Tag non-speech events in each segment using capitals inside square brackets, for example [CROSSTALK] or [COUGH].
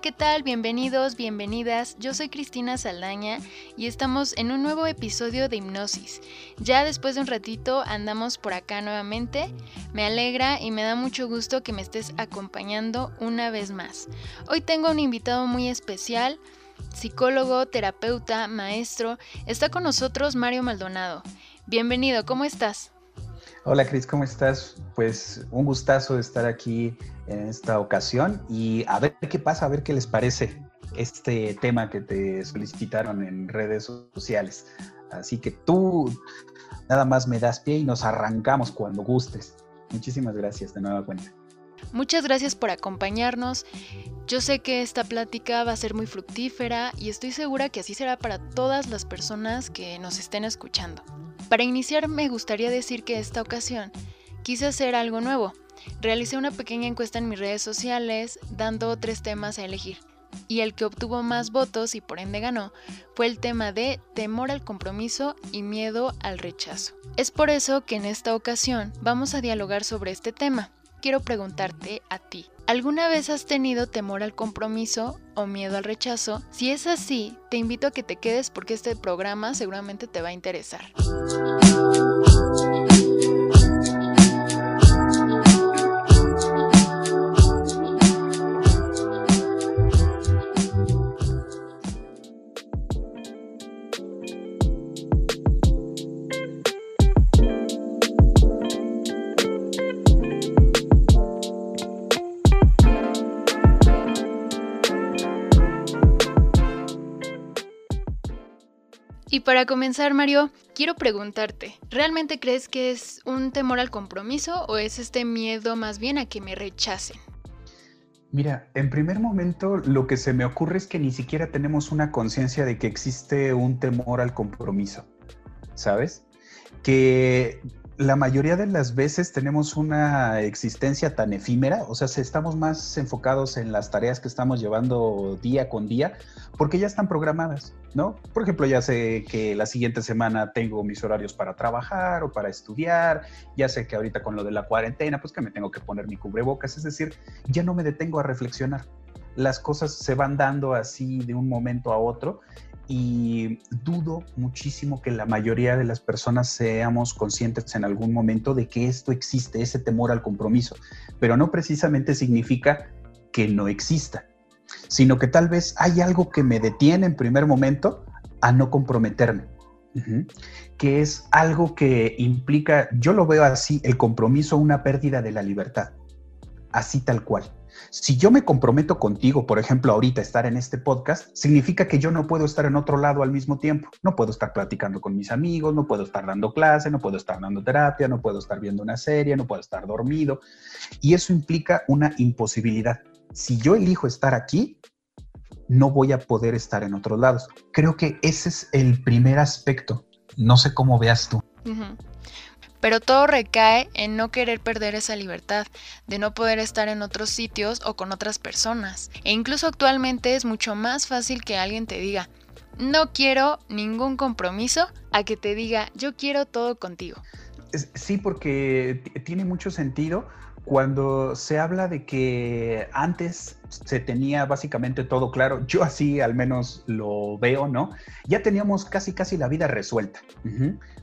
¿Qué tal? Bienvenidos, bienvenidas. Yo soy Cristina Saldaña y estamos en un nuevo episodio de Hipnosis. Ya después de un ratito andamos por acá nuevamente. Me alegra y me da mucho gusto que me estés acompañando una vez más. Hoy tengo un invitado muy especial, psicólogo, terapeuta, maestro. Está con nosotros Mario Maldonado. Bienvenido, ¿cómo estás? Hola Cris, ¿cómo estás? Pues un gustazo estar aquí en esta ocasión y a ver qué pasa, a ver qué les parece este tema que te solicitaron en redes sociales. Así que tú nada más me das pie y nos arrancamos cuando gustes. Muchísimas gracias de nueva cuenta. Muchas gracias por acompañarnos. Yo sé que esta plática va a ser muy fructífera y estoy segura que así será para todas las personas que nos estén escuchando. Para iniciar me gustaría decir que esta ocasión quise hacer algo nuevo. Realicé una pequeña encuesta en mis redes sociales dando tres temas a elegir. Y el que obtuvo más votos y por ende ganó fue el tema de temor al compromiso y miedo al rechazo. Es por eso que en esta ocasión vamos a dialogar sobre este tema. Quiero preguntarte a ti, ¿alguna vez has tenido temor al compromiso o miedo al rechazo? Si es así, te invito a que te quedes porque este programa seguramente te va a interesar. Y para comenzar, Mario, quiero preguntarte, ¿realmente crees que es un temor al compromiso o es este miedo más bien a que me rechacen? Mira, en primer momento lo que se me ocurre es que ni siquiera tenemos una conciencia de que existe un temor al compromiso, ¿sabes? Que la mayoría de las veces tenemos una existencia tan efímera, o sea, estamos más enfocados en las tareas que estamos llevando día con día, porque ya están programadas, ¿no? Por ejemplo, ya sé que la siguiente semana tengo mis horarios para trabajar o para estudiar, ya sé que ahorita con lo de la cuarentena, pues que me tengo que poner mi cubrebocas, es decir, ya no me detengo a reflexionar. Las cosas se van dando así de un momento a otro y dudo muchísimo que la mayoría de las personas seamos conscientes en algún momento de que esto existe, ese temor al compromiso, pero no precisamente significa que no exista, sino que tal vez hay algo que me detiene en primer momento a no comprometerme, que es algo que implica, yo lo veo así, el compromiso, una pérdida de la libertad, así tal cual. Si yo me comprometo contigo, por ejemplo, ahorita estar en este podcast, significa que yo no puedo estar en otro lado al mismo tiempo. No puedo estar platicando con mis amigos, no puedo estar dando clase, no puedo estar dando terapia, no puedo estar viendo una serie, no puedo estar dormido. Y eso implica una imposibilidad. Si yo elijo estar aquí, no voy a poder estar en otros lados. Creo que ese es el primer aspecto. No sé cómo veas tú pero todo recae en no querer perder esa libertad, de no poder estar en otros sitios o con otras personas. E incluso actualmente es mucho más fácil que alguien te diga, no quiero ningún compromiso, a que te diga, yo quiero todo contigo. Sí, porque tiene mucho sentido cuando se habla de que antes se tenía básicamente todo claro. Yo así al menos lo veo, ¿no? Ya teníamos casi, casi la vida resuelta.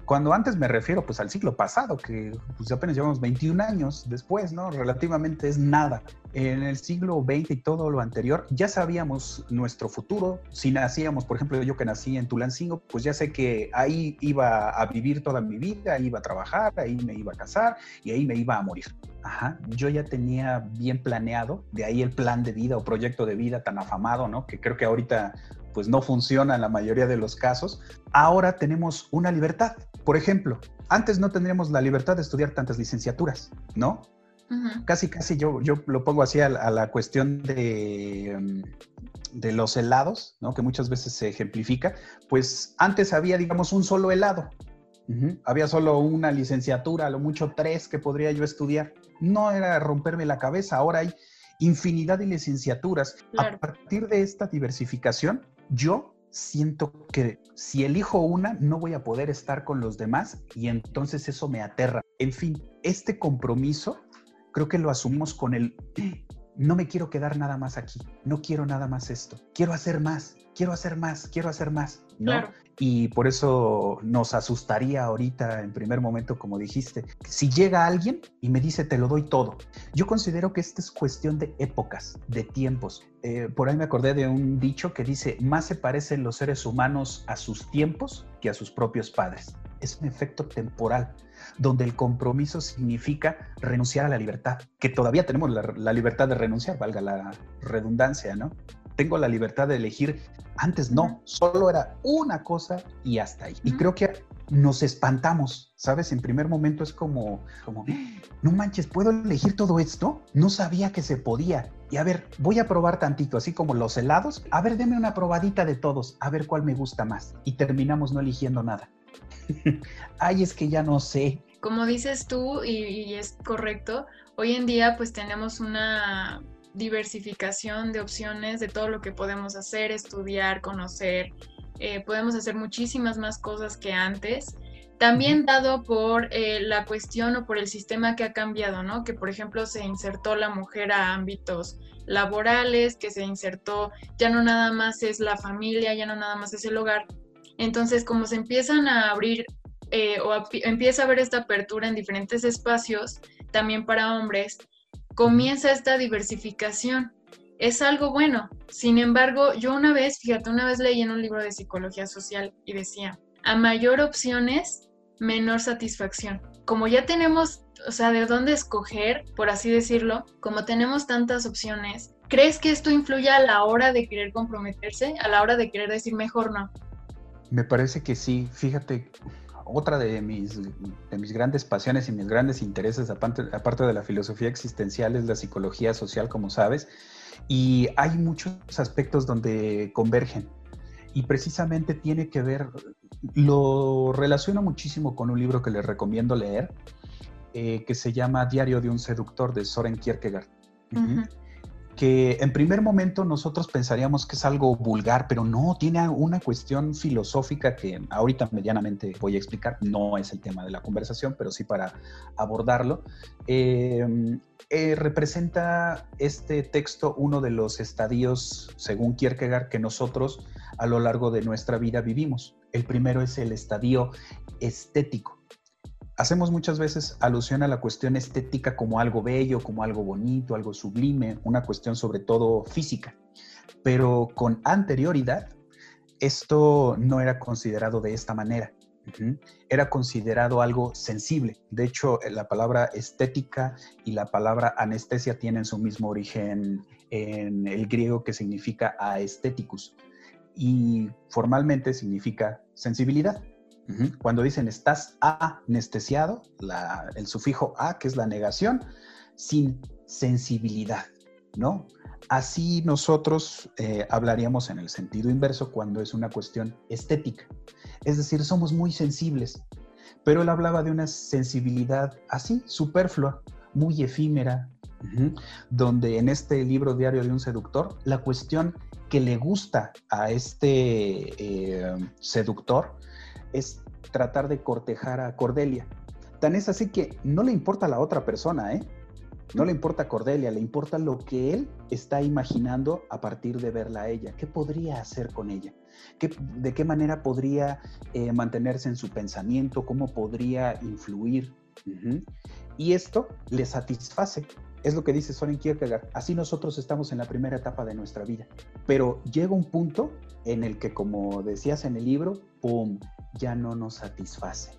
Cuando antes me refiero pues al siglo pasado, que pues apenas llevamos 21 años después, ¿no? Relativamente es nada. En el siglo XX y todo lo anterior, ya sabíamos nuestro futuro. Si nacíamos, por ejemplo, yo que nací en Tulancingo, pues ya sé que ahí iba a vivir toda mi vida, ahí iba a trabajar, ahí me iba a casar y ahí me iba a morir. Ajá, yo ya tenía bien planeado, de ahí el plan de vida o proyecto de vida tan afamado, ¿no? Que creo que ahorita pues no funciona en la mayoría de los casos. Ahora tenemos una libertad. Por ejemplo, antes no tendríamos la libertad de estudiar tantas licenciaturas, ¿no? Casi, casi yo, yo lo pongo así a, la cuestión de, mm, de los helados, ¿no? Que muchas veces se ejemplifica. Pues antes había, digamos, un solo helado, había solo una licenciatura, a lo mucho tres que podría yo estudiar. No era romperme la cabeza, ahora hay infinidad de licenciaturas. A partir de esta diversificación, yo siento que si elijo una, no voy a poder estar con los demás y entonces eso me aterra. En fin, este compromiso creo que lo asumimos con el, no me quiero quedar nada más aquí, no quiero nada más esto, quiero hacer más, quiero hacer más, quiero hacer más, ¿no? Y por eso nos asustaría ahorita en primer momento, como dijiste, si llega alguien y me dice te lo doy todo. Yo considero que esta es cuestión de épocas, de tiempos. Eh, por ahí me acordé de un dicho que dice, más se parecen los seres humanos a sus tiempos que a sus propios padres. Es un efecto temporal donde el compromiso significa renunciar a la libertad, que todavía tenemos la, la libertad de renunciar, valga la redundancia, ¿no? tengo la libertad de elegir. Antes no, solo era una cosa y hasta ahí. Y creo que nos espantamos, ¿sabes? En primer momento es como, como, no manches, ¿puedo elegir todo esto? No sabía que se podía. Y a ver, voy a probar tantito, así como los helados. A ver, deme una probadita de todos, a ver cuál me gusta más. Y terminamos no eligiendo nada. [LAUGHS] Ay, es que ya no sé. Como dices tú, y, y es correcto, hoy en día pues tenemos una diversificación de opciones de todo lo que podemos hacer, estudiar, conocer. Eh, podemos hacer muchísimas más cosas que antes. También dado por eh, la cuestión o por el sistema que ha cambiado, ¿no? Que por ejemplo se insertó la mujer a ámbitos laborales, que se insertó, ya no nada más es la familia, ya no nada más es el hogar. Entonces, como se empiezan a abrir eh, o empieza a haber esta apertura en diferentes espacios, también para hombres, comienza esta diversificación. Es algo bueno. Sin embargo, yo una vez, fíjate, una vez leí en un libro de psicología social y decía, a mayor opciones, menor satisfacción. Como ya tenemos, o sea, de dónde escoger, por así decirlo, como tenemos tantas opciones, ¿crees que esto influye a la hora de querer comprometerse, a la hora de querer decir mejor no? Me parece que sí. Fíjate, otra de mis, de mis grandes pasiones y mis grandes intereses, aparte, de la filosofía existencial, es la psicología social, como sabes, y hay muchos aspectos donde convergen. Y precisamente tiene que ver, lo relaciono muchísimo con un libro que les recomiendo leer, eh, que se llama Diario de un seductor de Soren Kierkegaard que en primer momento nosotros pensaríamos que es algo vulgar, pero no, tiene una cuestión filosófica que ahorita medianamente voy a explicar, no es el tema de la conversación, pero sí para abordarlo. Em, eh, representa este texto uno de los estadios, según Kierkegaard, que nosotros a lo largo de nuestra vida vivimos. El primero es el estadio estético hacemos muchas veces alusión a la cuestión estética como algo bello, como algo bonito, algo sublime, una cuestión sobre todo física. Pero con anterioridad, esto no era considerado de esta manera. Era considerado algo sensible. De hecho, la palabra estética y la palabra anestesia tienen su mismo origen en el griego que significa aestheticus y formalmente significa sensibilidad. Cuando dicen estás anestesiado, el sufijo a, que es la negación, sin sensibilidad, ¿no? Así nosotros eh, hablaríamos en el sentido inverso cuando es una cuestión estética. Es decir, somos muy sensibles, pero él hablaba de una sensibilidad así, superflua, muy efímera, donde en este libro diario de un seductor, la cuestión que le gusta a este eh, seductor es tratar de cortejar a Cordelia. Tan es así que no le importa a la otra persona, ¿eh? No le importa Cordelia, le importa lo que él está imaginando a partir de verla a ella. ¿Qué podría hacer con ella? ¿De qué manera podría eh, mantenerse en su pensamiento? ¿Cómo podría influir? Y esto le satisface. Es lo que dice Soren Kierkegaard. Así nosotros estamos en la primera etapa de nuestra vida. Pero llega un punto en el que, como decías en el libro, ¡pum! Ya no nos satisface.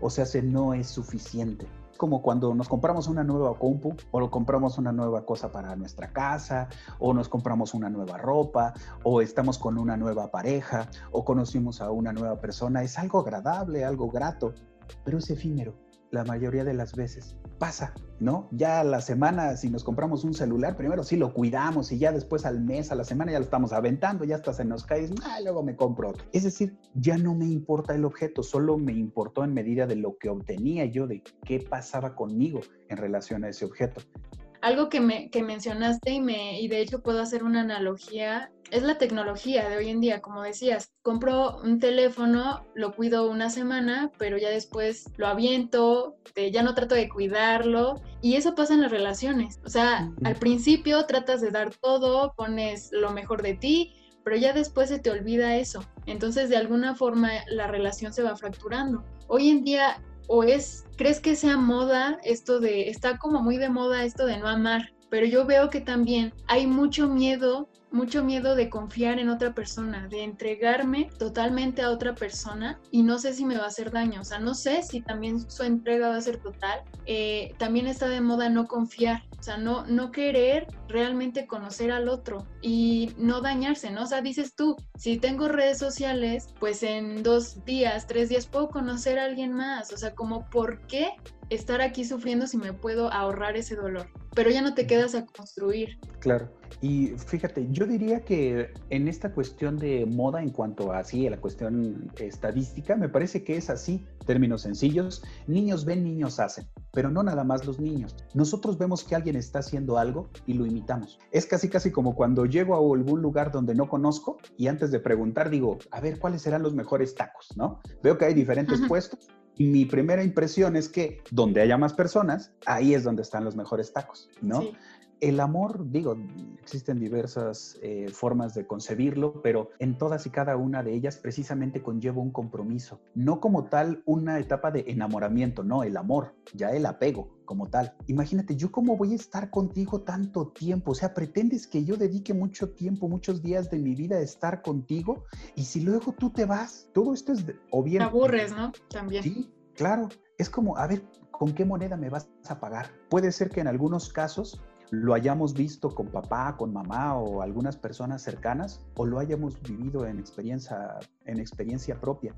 O sea, se no es suficiente como cuando nos compramos una nueva compu o compramos una nueva cosa para nuestra casa o nos compramos una nueva ropa o estamos con una nueva pareja o conocimos a una nueva persona. Es algo agradable, algo grato, pero es efímero la mayoría de las veces. Pasa, ¿no? Ya a la semana, si nos compramos un celular, primero sí lo cuidamos y ya después al mes, a la semana ya lo estamos aventando, ya hasta se nos cae, ah, luego me compro otro. Es decir, ya no me importa el objeto, solo me importó en medida de lo que obtenía yo, de qué pasaba conmigo en relación a ese objeto algo que, me, que mencionaste y, me, y de hecho puedo hacer una analogía es la tecnología de hoy en día, como decías, compro un teléfono, lo cuido una semana, pero ya después lo aviento, ya no trato de cuidarlo y eso pasa en las relaciones. O sea, al principio tratas de dar todo, pones lo mejor de ti, pero ya después se te olvida eso. Entonces, de alguna forma, la relación se va fracturando. Hoy en día o es, crees que sea moda esto de, está como muy de moda esto de no amar, pero yo veo que también hay mucho miedo mucho miedo de confiar en otra persona, de entregarme totalmente a otra persona y no sé si me va a hacer daño, o sea, no sé si también su entrega va a ser total. Eh, también está de moda no confiar, o sea, no, no querer realmente conocer al otro y no dañarse, ¿no? O sea, dices tú, si tengo redes sociales, pues en dos días, tres días puedo conocer a alguien más, o sea, como por qué estar aquí sufriendo si me puedo ahorrar ese dolor, pero ya no te quedas a construir. Claro. Y fíjate, yo diría que en esta cuestión de moda en cuanto a así, a la cuestión estadística, me parece que es así, términos sencillos, niños ven, niños hacen, pero no nada más los niños. Nosotros vemos que alguien está haciendo algo y lo imitamos. Es casi casi como cuando llego a algún lugar donde no conozco y antes de preguntar digo, a ver, ¿cuáles serán los mejores tacos? ¿No? Veo que hay diferentes puestos mi primera impresión es que donde haya más personas, ahí es donde están los mejores tacos, ¿no? El amor, digo, existen diversas eh, formas de concebirlo, pero en todas y cada una de ellas precisamente conlleva un compromiso. No como tal una etapa de enamoramiento, no, el amor, ya el apego como tal. Imagínate, yo cómo voy a estar contigo tanto tiempo, o sea, pretendes que yo dedique mucho tiempo, muchos días de mi vida a estar contigo y si luego tú te vas, todo esto es o bien... Te aburres, ¿no? También. Sí, claro. Es como, a ver, ¿con qué moneda me vas a pagar? Puede ser que en algunos casos lo hayamos visto con papá, con mamá o algunas personas cercanas, o lo hayamos vivido en experiencia, en experiencia propia.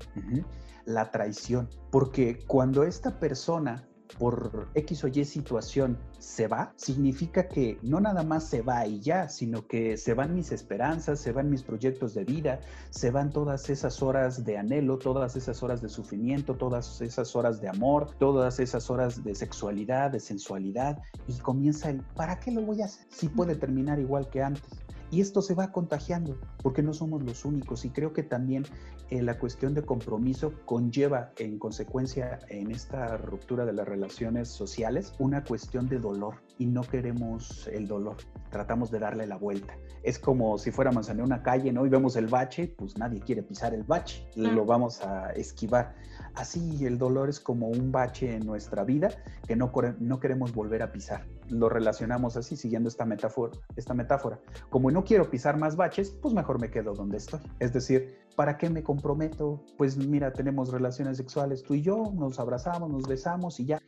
La traición. Porque cuando esta persona por X o Y situación se va, significa que no nada más se va y ya, sino que se van mis esperanzas, se van mis proyectos de vida, se van todas esas horas de anhelo, todas esas horas de sufrimiento, todas esas horas de amor, todas esas horas de sexualidad, de sensualidad, y comienza el, ¿para qué lo voy a hacer? Si puede terminar igual que antes. Y esto se va contagiando, porque no somos los únicos. Y creo que también eh, la cuestión de compromiso conlleva en consecuencia en esta ruptura de las relaciones sociales una cuestión de dolor. Y no queremos el dolor, tratamos de darle la vuelta. Es como si fuéramos en una calle, ¿no? Y vemos el bache, pues nadie quiere pisar el bache, lo vamos a esquivar. Así el dolor es como un bache en nuestra vida que no, no queremos volver a pisar. Lo relacionamos así, siguiendo esta metáfora, esta metáfora. Como no quiero pisar más baches, pues mejor me quedo donde estoy. Es decir, ¿para qué me comprometo? Pues mira, tenemos relaciones sexuales tú y yo, nos abrazamos, nos besamos y ya.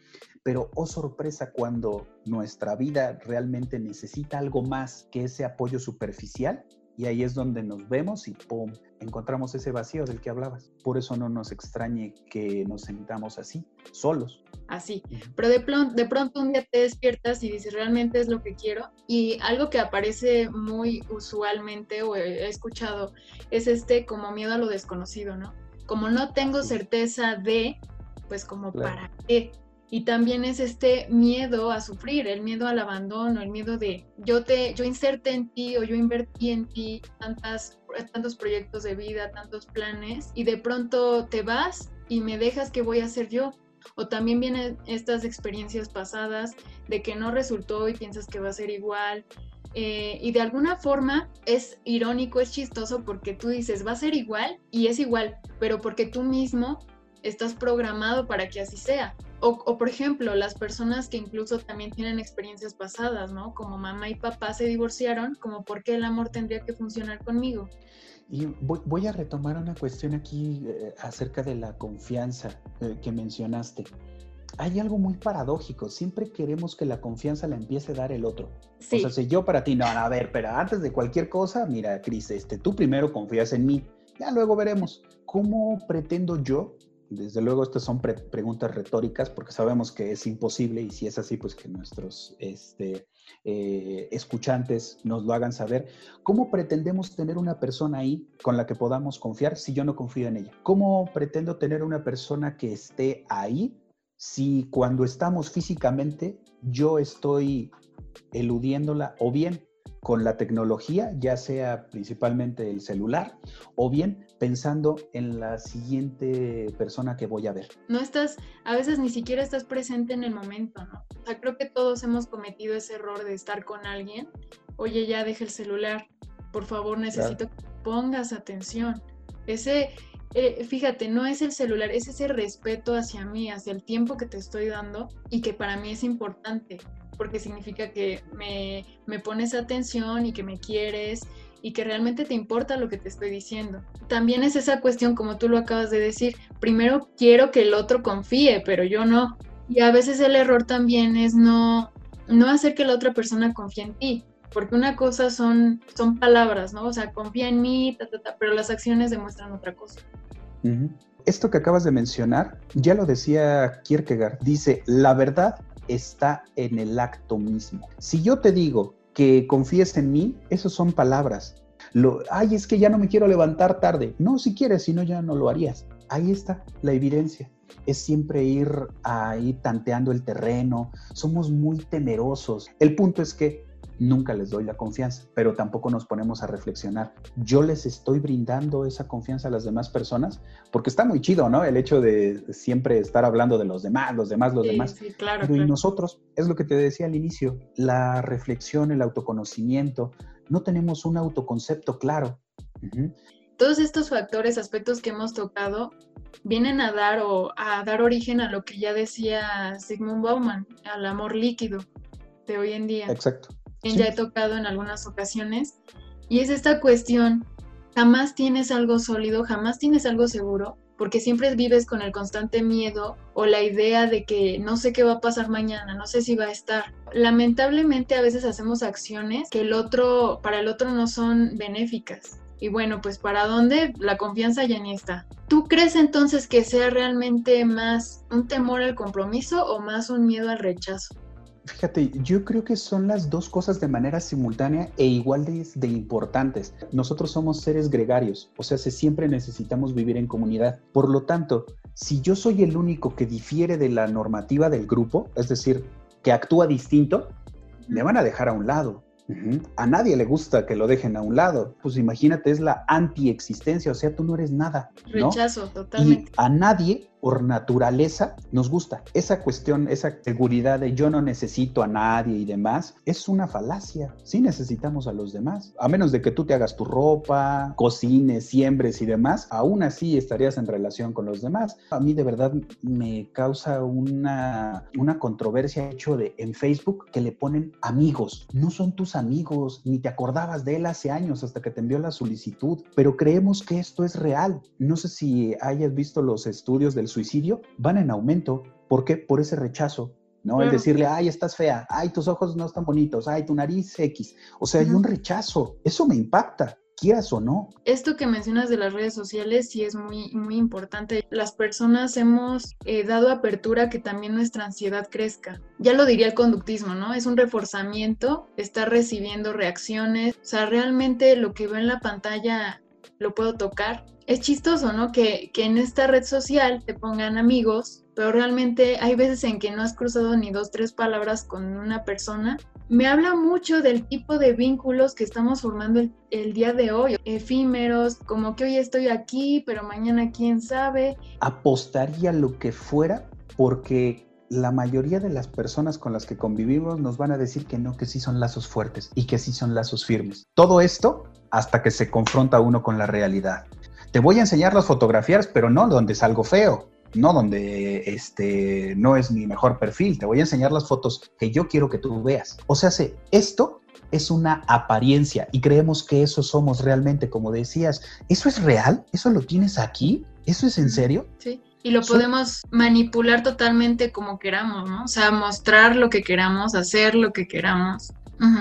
Pero, oh sorpresa, cuando nuestra vida realmente necesita algo más que ese apoyo superficial, y ahí es donde nos vemos y ¡pum! encontramos ese vacío del que hablabas. Por eso no nos extrañe que nos sentamos así, solos. Así. Pero de, de pronto un día te despiertas y dices, realmente es lo que quiero. Y algo que aparece muy usualmente o he escuchado es este como miedo a lo desconocido, ¿no? Como no tengo certeza de, pues como para qué. Y también es este miedo a sufrir, el miedo al abandono, el miedo de yo te, yo inserte en ti o yo invertí en ti tantas, tantos proyectos de vida, tantos planes, y de pronto te vas y me dejas que voy a hacer yo. O también vienen estas experiencias pasadas de que no resultó y piensas que va a ser igual. Eh, y de alguna forma es irónico, es chistoso porque tú dices, va a ser igual y es igual, pero porque tú mismo estás programado para que así sea. O, por ejemplo, las personas que incluso también tienen experiencias pasadas, ¿no? Como mamá y papá se divorciaron, como por qué el amor tendría que funcionar conmigo. Y voy, a retomar una cuestión aquí eh, acerca de la confianza eh, que mencionaste. Hay algo muy paradójico, siempre queremos que la confianza la empiece a dar el otro. Sí. O sea, si yo para ti, no, a ver, pero antes de cualquier cosa, mira, Cris, este, tú primero confías en mí, ya luego veremos. ¿Cómo pretendo yo desde luego, estas son preguntas retóricas porque sabemos que es imposible y si es así, pues que nuestros este, eh, escuchantes nos lo hagan saber. ¿Cómo pretendemos tener una persona ahí con la que podamos confiar si yo no confío en ella? ¿Cómo pretendo tener una persona que esté ahí si cuando estamos físicamente yo estoy eludiéndola o bien con la tecnología, ya sea principalmente el celular, o bien pensando en la siguiente persona que voy a ver. No estás, a veces ni siquiera estás presente en el momento, ¿no? O sea, creo que todos hemos cometido ese error de estar con alguien, oye, ya deja el celular, por favor, necesito que pongas atención. Ese, eh, fíjate, no es el celular, es ese respeto hacia mí, hacia el tiempo que te estoy dando y que para mí es importante porque significa que me, me pones atención y que me quieres y que realmente te importa lo que te estoy diciendo. También es esa cuestión, como tú lo acabas de decir, primero quiero que el otro confíe, pero yo no. Y a veces el error también es no, no hacer que la otra persona confíe en ti, porque una cosa son, son palabras, ¿no? O sea, confía en mí, ta, ta, ta, pero las acciones demuestran otra cosa. Esto que acabas de mencionar, ya lo decía Kierkegaard, dice, la verdad está en el acto mismo. Si yo te digo que confíes en mí, eso son palabras. Lo, ay, es que ya no me quiero levantar tarde. No, si quieres, si no, ya no lo harías. Ahí está la evidencia. Es siempre ir ahí tanteando el terreno. Somos muy temerosos. El punto es que nunca les doy la confianza, pero tampoco nos ponemos a reflexionar. Yo les estoy brindando esa confianza a las demás personas, porque está muy chido, ¿no? El hecho de siempre estar hablando de los demás, los demás, los demás. Sí, claro, pero y nosotros, es lo que te decía al inicio, la reflexión, el autoconocimiento, no tenemos un autoconcepto claro. Todos estos factores, aspectos que hemos tocado, vienen a dar o a dar origen a lo que ya decía Sigmund Bauman, al amor líquido de hoy en día. Exacto ya he tocado en algunas ocasiones, y es esta cuestión, jamás tienes algo sólido, jamás tienes algo seguro, porque siempre vives con el constante miedo o la idea de que no sé qué va a pasar mañana, no sé si va a estar. Lamentablemente a veces hacemos acciones que el otro, para el otro no son benéficas. Y bueno, pues para dónde la confianza ya ni está. ¿Tú crees entonces que sea realmente más un temor al compromiso o más un miedo al rechazo? Fíjate, yo creo que son las dos cosas de manera simultánea e igual de, importantes. Nosotros somos seres gregarios, o sea, siempre necesitamos vivir en comunidad. Por lo tanto, si yo soy el único que difiere de la normativa del grupo, es decir, que actúa distinto, me van a dejar a un lado. A nadie le gusta que lo dejen a un lado. Pues imagínate, es la antiexistencia, o sea, tú no eres nada. Rechazo, totalmente. Y a nadie por naturaleza nos gusta. Esa cuestión, esa seguridad de yo no necesito a nadie y demás, es una falacia. Sí necesitamos a los demás. A menos de que tú te hagas tu ropa, cocines, siembres y demás, aún así estarías en relación con los demás. A mí de verdad me causa una, una controversia hecho de en Facebook que le ponen amigos. No son tus amigos, ni te acordabas de él hace años hasta que te envió la solicitud, pero creemos que esto es real. No sé si hayas visto los estudios del suicidio van en aumento. ¿Por qué? Por ese rechazo. ¿no? El decirle, ay, estás fea, ay, tus ojos no están bonitos, ay, tu nariz X. O sea, hay un rechazo. Eso me impacta quieras o no. Esto que mencionas de las redes sociales sí es muy, muy importante. Las personas hemos eh, dado apertura a que también nuestra ansiedad crezca. Ya lo diría el conductismo, ¿no? Es un reforzamiento, estar recibiendo reacciones. O sea, realmente lo que veo en la pantalla lo puedo tocar. Es chistoso, ¿no? Que, que en esta red social te pongan amigos, pero realmente hay veces en que no has cruzado ni dos, tres palabras con una persona. Me habla mucho del tipo de vínculos que estamos formando el, el día de hoy, efímeros, como que hoy estoy aquí, pero mañana quién sabe. Apostaría lo que fuera porque la mayoría de las personas con las que convivimos nos van a decir que no, que sí son lazos fuertes y que sí son lazos firmes. Todo esto hasta que se confronta uno con la realidad. Te voy a enseñar las fotografías, pero no donde salgo feo, no donde este no es mi mejor perfil. Te voy a enseñar las fotos que yo quiero que tú veas. O sea, esto es una apariencia y creemos que eso somos realmente, como decías. ¿Eso es real? ¿Eso lo tienes aquí? ¿Eso es en serio? Sí. Y lo podemos manipular totalmente como queramos, ¿no? O sea, mostrar lo que queramos, hacer lo que queramos.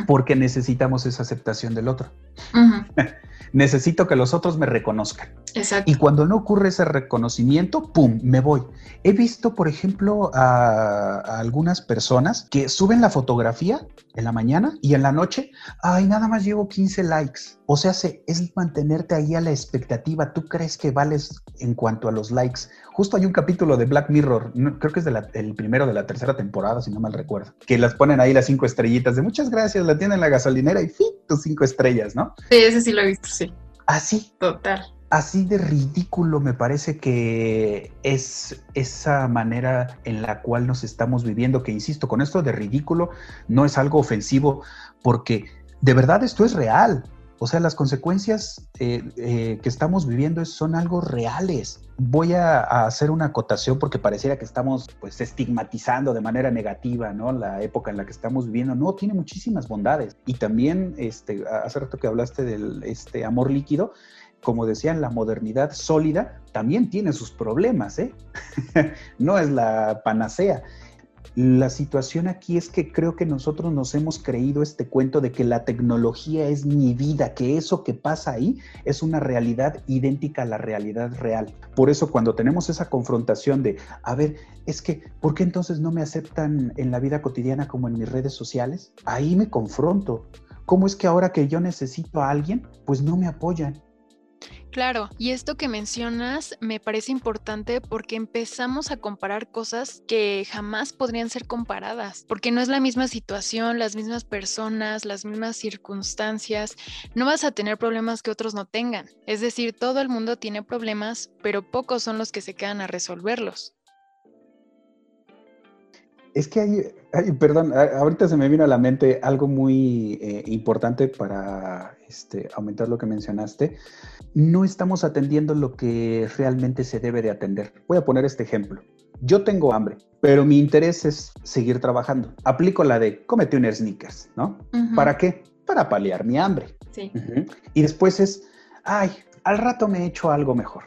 Porque necesitamos esa aceptación del otro. [LAUGHS] Necesito que los otros me reconozcan. Exacto. Y cuando no ocurre ese reconocimiento, ¡pum!, me voy. He visto, por ejemplo, a, algunas personas que suben la fotografía en la mañana y en la noche, ay, nada más llevo 15 likes. O sea, es mantenerte ahí a la expectativa. ¿Tú crees que vales en cuanto a los likes? Justo hay un capítulo de Black Mirror, creo que es el primero de la tercera temporada, si no mal recuerdo, que las ponen ahí las cinco estrellitas de muchas gracias, la tienen en la gasolinera y ¡fin! Tus cinco estrellas, ¿no? Sí, ese sí lo he visto, sí. Así. Total así de ridículo me parece que es esa manera en la cual nos estamos viviendo, que insisto, con esto de ridículo no es algo ofensivo, porque de verdad esto es real. O sea, las consecuencias eh, eh, que estamos viviendo son algo reales. Voy a, hacer una acotación porque pareciera que estamos pues estigmatizando de manera negativa, ¿no? La época en la que estamos viviendo. No, tiene muchísimas bondades. Y también, este, hace rato que hablaste del este, amor líquido, como decían, la modernidad sólida también tiene sus problemas, ¿eh? [LAUGHS] no es la panacea. La situación aquí es que creo que nosotros nos hemos creído este cuento de que la tecnología es mi vida, que eso que pasa ahí es una realidad idéntica a la realidad real. Por eso cuando tenemos esa confrontación de, a ver, es que, ¿por qué entonces no me aceptan en la vida cotidiana como en mis redes sociales? Ahí me confronto. ¿Cómo es que ahora que yo necesito a alguien, pues no me apoyan? Claro, y esto que mencionas me parece importante porque empezamos a comparar cosas que jamás podrían ser comparadas, porque no es la misma situación, las mismas personas, las mismas circunstancias, no vas a tener problemas que otros no tengan. Es decir, todo el mundo tiene problemas, pero pocos son los que se quedan a resolverlos. Es que hay, perdón, ahorita se me vino a la mente algo muy eh, importante para este, aumentar lo que mencionaste. No estamos atendiendo lo que realmente se debe de atender. Voy a poner este ejemplo. Yo tengo hambre, pero mi interés es seguir trabajando. Aplico la de cómete un sneakers, ¿no? ¿Para qué? Para paliar mi hambre. Sí. Y después es, ay, al rato me he hecho algo mejor.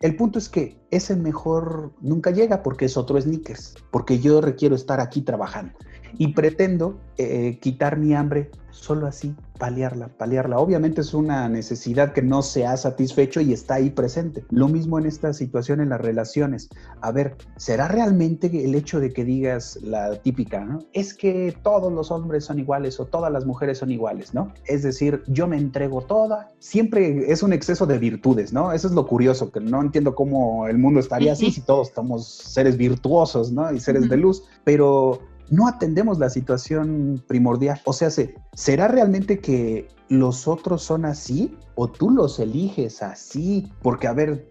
El punto es que ese mejor nunca llega porque es otro sneakers, porque yo requiero estar aquí trabajando y pretendo eh, quitar mi hambre solo así, paliarla, paliarla. Obviamente es una necesidad que no se ha satisfecho y está ahí presente. Lo mismo en esta situación en las relaciones. A ver, ¿será realmente el hecho de que digas la típica, ¿no? Es que todos los hombres son iguales o todas las mujeres son iguales, ¿no? Es decir, yo me entrego toda. Siempre es un exceso de virtudes, ¿no? Eso es lo curioso, que no entiendo cómo el mundo estaría así si todos somos seres virtuosos, ¿no? Y seres de luz. Pero no atendemos la situación primordial. O sea, ¿será realmente que los otros son así o tú los eliges así, porque a ver,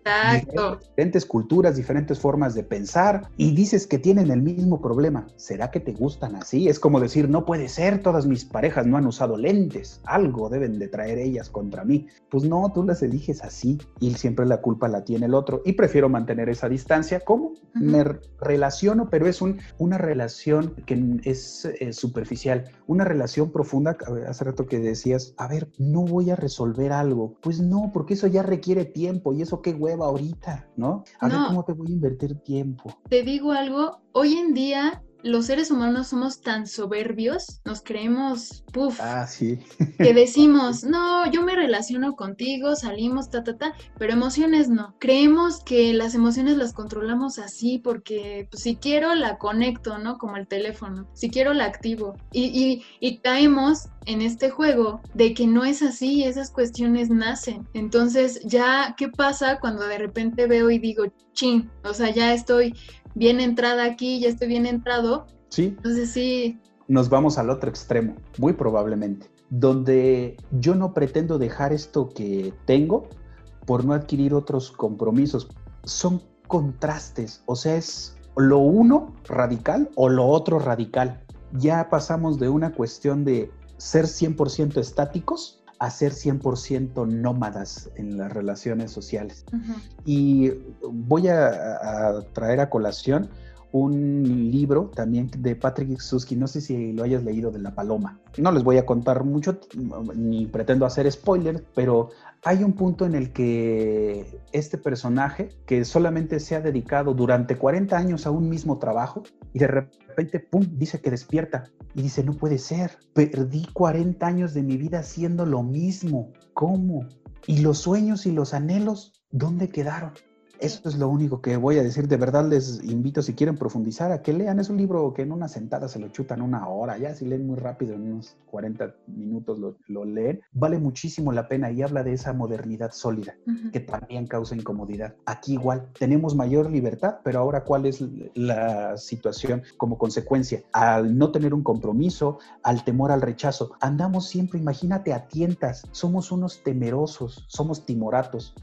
diferentes culturas, diferentes formas de pensar y dices que tienen el mismo problema. ¿Será que te gustan así? Es como decir, no puede ser, todas mis parejas no han usado lentes, algo deben de traer ellas contra mí. Pues no, tú las eliges así y siempre la culpa la tiene el otro y prefiero mantener esa distancia. ¿Cómo? Me relaciono, pero es un, una relación que es eh, superficial, una relación profunda, hace rato que decías, a ver, no voy a resolver algo. Pues no, porque eso ya requiere tiempo y eso qué hueva ahorita, ¿no? A ver cómo te voy a invertir tiempo. Te digo algo, hoy en día los seres humanos somos tan soberbios, nos creemos, puff, ah, sí. que [LAUGHS] decimos, no, yo me relaciono contigo, salimos, ta, ta, ta, pero emociones no. Creemos que las emociones las controlamos así porque pues, si quiero la conecto, ¿no? Como el teléfono, si quiero la activo. Y, y, y caemos en este juego de que no es así, esas cuestiones nacen. Entonces, ya, ¿qué pasa cuando de repente veo y digo, chin, o sea, ya estoy bien entrada aquí, ya estoy bien entrado. Sí. Entonces sí. Nos vamos al otro extremo, muy probablemente, donde yo no pretendo dejar esto que tengo por no adquirir otros compromisos. Son contrastes, o sea, es lo uno radical o lo otro radical. Ya pasamos de una cuestión de ser 100% estáticos a ser 100% nómadas en las relaciones sociales. Y voy a, traer a colación un libro también de Patrick Susky, no sé si lo hayas leído, de La Paloma. No les voy a contar mucho, ni pretendo hacer spoiler, pero hay un punto en el que este personaje, que solamente se ha dedicado durante 40 años a un mismo trabajo, y de repente, ¡pum!, dice que despierta y dice, no puede ser, perdí 40 años de mi vida haciendo lo mismo, ¿cómo? ¿Y los sueños y los anhelos, dónde quedaron? Eso es lo único que voy a decir. De verdad les invito, si quieren profundizar, a que lean. Es un libro que en una sentada se lo chutan una hora. Ya si leen muy rápido, en unos 40 minutos lo, leen. Vale muchísimo la pena y habla de esa modernidad sólida que también causa incomodidad. Aquí igual tenemos mayor libertad, pero ahora cuál es la situación como consecuencia. Al no tener un compromiso, al temor al rechazo, andamos siempre, imagínate, a tientas. Somos unos temerosos, somos timoratos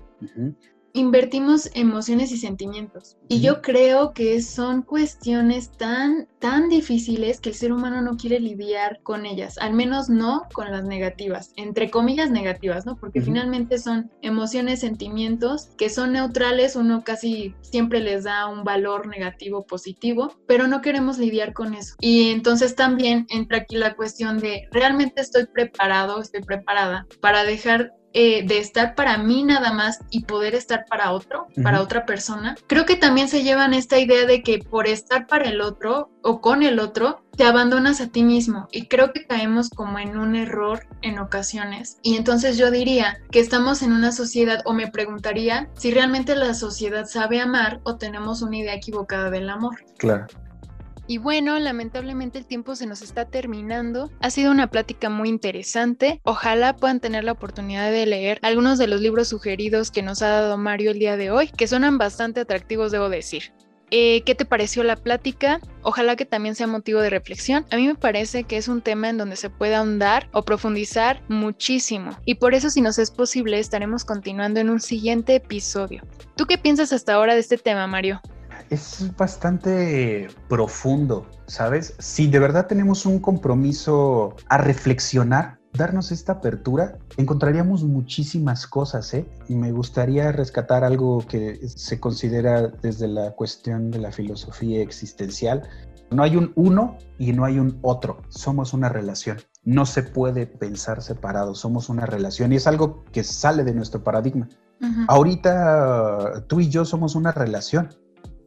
invertimos emociones y sentimientos. Y yo creo que son cuestiones tan, tan difíciles que el ser humano no quiere lidiar con ellas, al menos no con las negativas, entre comillas negativas, ¿no? Porque finalmente son emociones, sentimientos que son neutrales, uno casi siempre les da un valor negativo, positivo, pero no queremos lidiar con eso. Y entonces también entra aquí la cuestión de, ¿realmente estoy preparado, estoy preparada para dejar eh, de estar para mí nada más y poder estar para otro, para otra persona, creo que también se llevan esta idea de que por estar para el otro o con el otro, te abandonas a ti mismo y creo que caemos como en un error en ocasiones. Y entonces yo diría que estamos en una sociedad o me preguntaría si realmente la sociedad sabe amar o tenemos una idea equivocada del amor. Claro. Y bueno, lamentablemente el tiempo se nos está terminando. Ha sido una plática muy interesante. Ojalá puedan tener la oportunidad de leer algunos de los libros sugeridos que nos ha dado Mario el día de hoy, que suenan bastante atractivos, debo decir. Eh, ¿Qué te pareció la plática? Ojalá que también sea motivo de reflexión. A mí me parece que es un tema en donde se puede ahondar o profundizar muchísimo. Y por eso, si nos es posible, estaremos continuando en un siguiente episodio. ¿Tú qué piensas hasta ahora de este tema, Mario? Es bastante profundo, ¿sabes? Si de verdad tenemos un compromiso a reflexionar, darnos esta apertura, encontraríamos muchísimas cosas, ¿eh? Me gustaría rescatar algo que se considera desde la cuestión de la filosofía existencial. No hay un uno y no hay un otro, somos una relación. No se puede pensar separado, somos una relación y es algo que sale de nuestro paradigma. Ahorita tú y yo somos una relación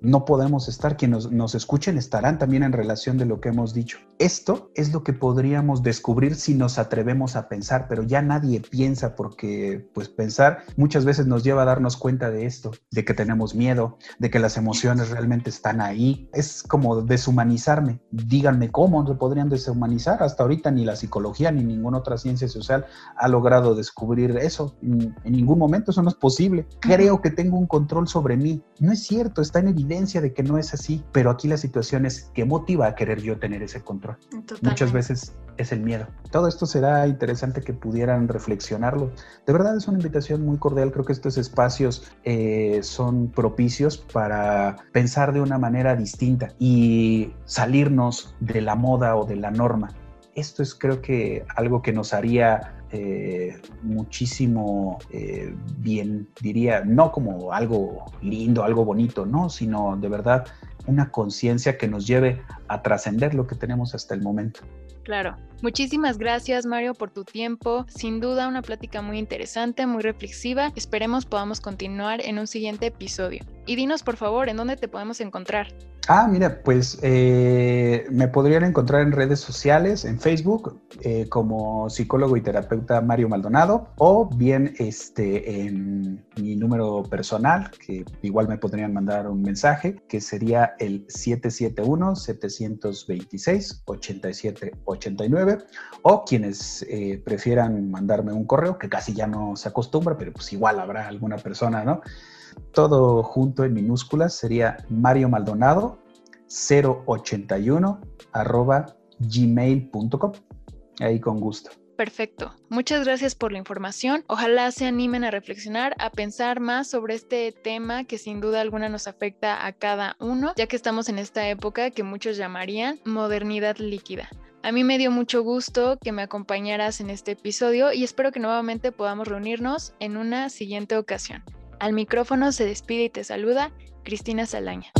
no podemos estar. Quienes nos, escuchen estarán también en relación de lo que hemos dicho. Esto es lo que podríamos descubrir si nos atrevemos a pensar, pero ya nadie piensa porque pues pensar muchas veces nos lleva a darnos cuenta de esto, de que tenemos miedo, de que las emociones realmente están ahí. Es como deshumanizarme. Díganme cómo se podrían deshumanizar. Hasta ahorita ni la psicología ni ninguna otra ciencia social ha logrado descubrir eso. En ningún momento eso no es posible. Creo que tengo un control sobre mí. No es cierto, está en evidencia de que no es así, pero aquí la situación es que motiva a querer yo tener ese control. Muchas veces es el miedo. Todo esto será interesante que pudieran reflexionarlo. De verdad es una invitación muy cordial. Creo que estos espacios eh, son propicios para pensar de una manera distinta y salirnos de la moda o de la norma. Esto es creo que algo que nos haría eh, muchísimo eh, bien, diría, no como algo lindo, algo bonito, no, sino de verdad una conciencia que nos lleve a trascender lo que tenemos hasta el momento. Claro. Muchísimas gracias Mario por tu tiempo. Sin duda una plática muy interesante, muy reflexiva. Esperemos podamos continuar en un siguiente episodio. Y dinos por favor, ¿en dónde te podemos encontrar? Ah, mira, pues eh, me podrían encontrar en redes sociales, en Facebook, eh, como psicólogo y terapeuta Mario Maldonado, o bien este, en mi número personal, que igual me podrían mandar un mensaje, que sería el 771-726-8789, o quienes eh, prefieran mandarme un correo, que casi ya no se acostumbra, pero pues igual habrá alguna persona, ¿no? todo junto en minúsculas sería Mario Maldonado 081 arroba gmail.com. Ahí con gusto. Perfecto. Muchas gracias por la información. Ojalá se animen a reflexionar, a pensar más sobre este tema que sin duda alguna nos afecta a cada uno, ya que estamos en esta época que muchos llamarían modernidad líquida. A mí me dio mucho gusto que me acompañaras en este episodio y espero que nuevamente podamos reunirnos en una siguiente ocasión. Al micrófono se despide y te saluda Cristina Salaña.